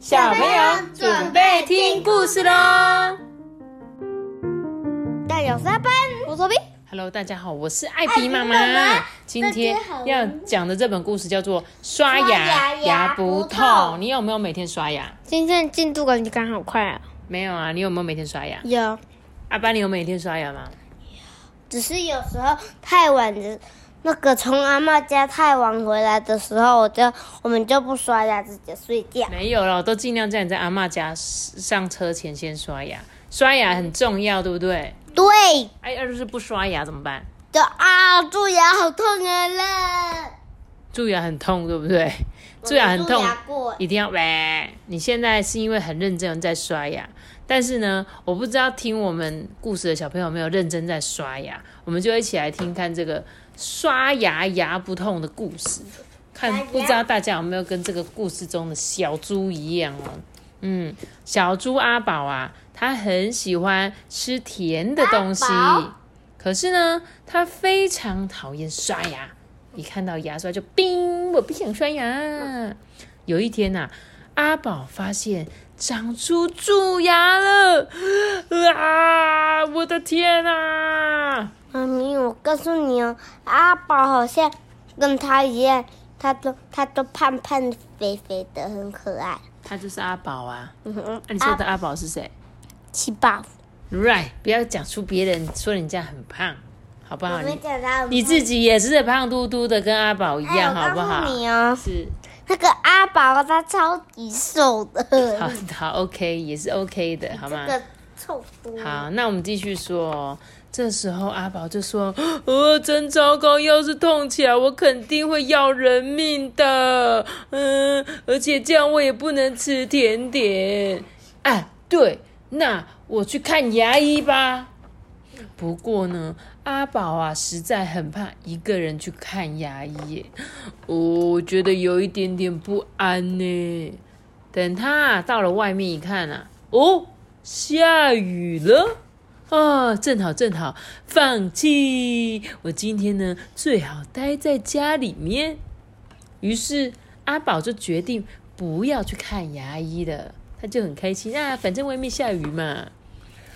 小朋友准备听故事喽！大家三班，我说 B。Hello，大家好，我是艾比妈妈。今天要讲的这本故事叫做《刷牙牙不痛》。你有没有每天刷牙？今天进度感觉刚好快啊。没有啊，你有没有每天刷牙？有，阿班，你有每天刷牙吗？只是有时候太晚的，那个从阿妈家太晚回来的时候，我就我们就不刷牙，直接睡觉。没有了，我都尽量叫你在阿妈家上车前先刷牙。刷牙很重要，对不对？对，哎，要是不刷牙怎么办？就啊，蛀牙好痛啊了。蛀牙很痛，对不对？蛀牙很痛一定要喂。你现在是因为很认真在刷牙，但是呢，我不知道听我们故事的小朋友有没有认真在刷牙，我们就一起来听看这个刷牙牙不痛的故事，看不知道大家有没有跟这个故事中的小猪一样哦。嗯，小猪阿宝啊，他很喜欢吃甜的东西，可是呢，他非常讨厌刷牙。一看到牙刷就冰，我不想刷牙。有一天呐、阿宝发现长出蛀牙了，啊！我的天啊！妈咪，我告诉你哦，阿宝好像跟他一样，他都他都胖胖肥肥的，很可爱。他就是阿宝啊。嗯哼，那、你说的阿宝是谁七宝，？Right，不要讲出别人说人家很胖，好不好？你你自己也是胖嘟嘟的，跟阿宝一哎样，好不好？你哦，是，那个阿宝他超级瘦的，好好 OK，也是 OK 的，好吗？这个臭猪。好，那我们继续说哦。这时候阿宝就说：“呃，真糟糕，要是痛起来，我肯定会要人命的。嗯，而且这样我也不能吃甜点。啊，对，那我去看牙医吧。不过呢，阿宝啊，实在很怕一个人去看牙医耶。哦，我觉得有一点点不安呢。等他啊到了外面一看啊，哦，下雨了。啊，正好正好，放弃！我今天呢最好待在家里面。于是阿宝就决定不要去看牙医了，他就很开心啊，反正外面下雨嘛。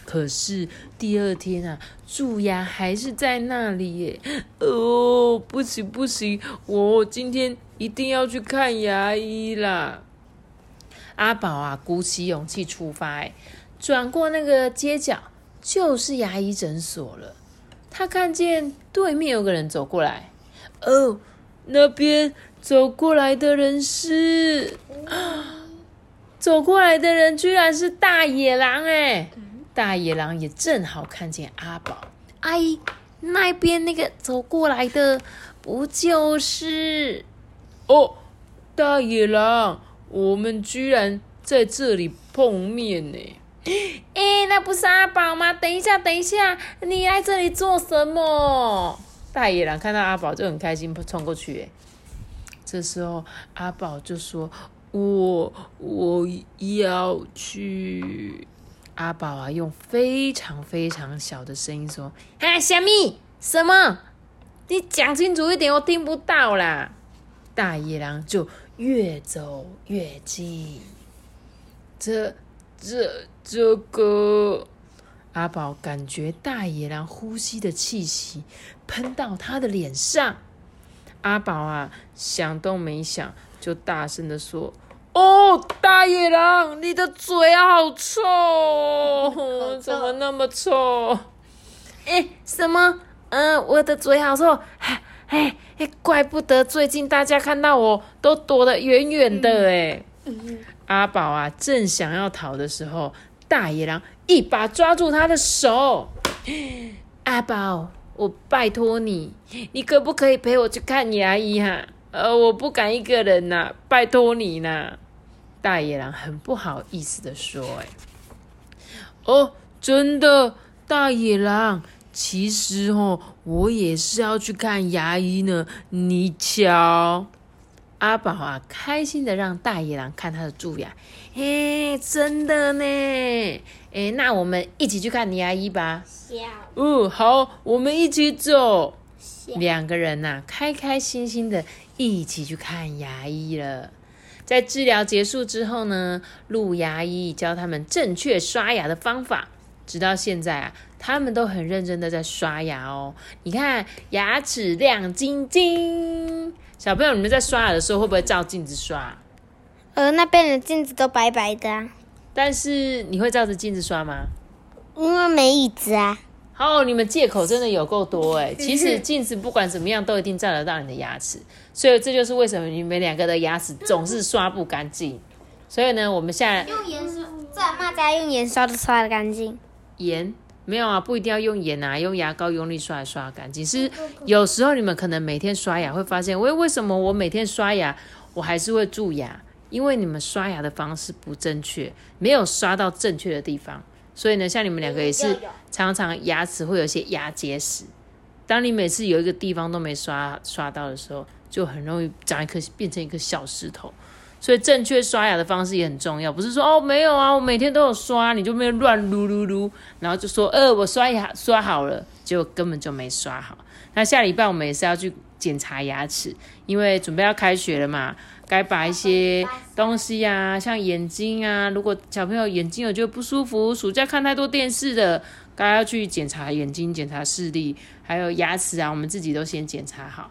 可是第二天啊，蛀牙还是在那里耶。哦，不行不行，我今天一定要去看牙医啦！阿宝啊，鼓起勇气出发，哎，转过那个街角。就是牙医诊所了。他看见对面有个人走过来，哦，那边走过来的人是，走过来的人居然是大野狼哎！大野狼也正好看见阿宝，阿姨那边那个走过来的不就是？哦，大野狼，我们居然在这里碰面呢！哎，那不是阿宝吗？等一下，等一下，你来这里做什么？大野狼看到阿宝就很开心，冲过去。哎，这时候阿宝就说：“我我要去。”阿宝啊，用非常非常小的声音说：“啊，小米，什么？你讲清楚一点，我听不到啦。”大野狼就越走越近，这。这这个阿宝感觉大野狼呼吸的气息喷到他的脸上，阿宝啊想都没想就大声的说：“哦，大野狼，你的嘴 好臭，怎么那么臭？哎，什么？嗯，我的嘴好臭，哎哎哎，怪不得最近大家看到我都躲得远远的哎。”阿宝啊，正想要逃的时候，大野狼一把抓住他的手。阿宝，我拜托你，你可不可以陪我去看牙医哈？呃，我不敢一个人呐、拜托你呐。大野狼很不好意思的说：“哎，哦，真的，大野狼，其实哦，我也是要去看牙医呢。你瞧。”阿宝啊，开心的让大野狼看他的蛀牙，嘿，真的呢，哎，那我们一起去看牙医吧。小嗯，好，我们一起走。小两个人呐、开开心心的一起去看牙医了。在治疗结束之后呢，陆牙医教他们正确刷牙的方法，直到现在啊，他们都很认真的在刷牙哦。你看，牙齿亮晶晶。小朋友，你们在刷牙的时候会不会照镜子刷？呃，那边的镜子都白白的啊。但是你会照着镜子刷吗？因为没椅子啊。哦，你们借口真的有够多哎！其实镜子不管怎么样都一定照得到你的牙齿，所以这就是为什么你们两个的牙齿总是刷不干净。所以呢，我们现在用盐刷，在妈家用盐刷都刷得干净。盐没有啊，不一定要用盐啊，用牙膏用力刷也刷干净。是有时候你们可能每天刷牙会发现，为为什么我每天刷牙我还是会蛀牙？因为你们刷牙的方式不正确，没有刷到正确的地方。所以呢，像你们两个也是常常牙齿会有一些牙结石。当你每次有一个地方都没刷刷到的时候，就很容易长一颗变成一颗小石头。所以正确刷牙的方式也很重要，不是说哦没有啊，我每天都有刷，你就没有乱撸撸撸，然后就说呃我刷牙刷好了，结果根本就没刷好。那下礼拜我们也是要去检查牙齿，因为准备要开学了嘛。该把一些东西啊，像眼睛啊，如果小朋友眼睛有觉得不舒服，暑假看太多电视的，该要去检查眼睛、检查视力，还有牙齿啊，我们自己都先检查好，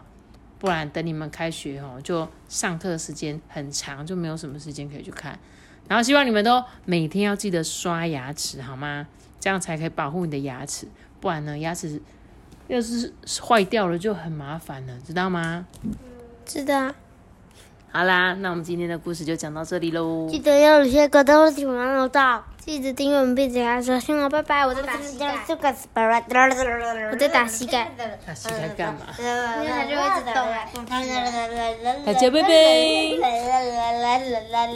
不然等你们开学哦，就上课时间很长，就没有什么时间可以去看。然后希望你们都每天要记得刷牙齿，好吗？这样才可以保护你的牙齿，不然呢，牙齿要是坏掉了就很麻烦了，知道吗？知道。好啦，那我们今天的故事就讲到这里喽。记得要有些歌都喜欢老道，记得订阅我们并且还说信哦，拜拜。我在打膝盖，我在打膝盖。打膝盖干嘛？因为它就会自动。大家拜拜。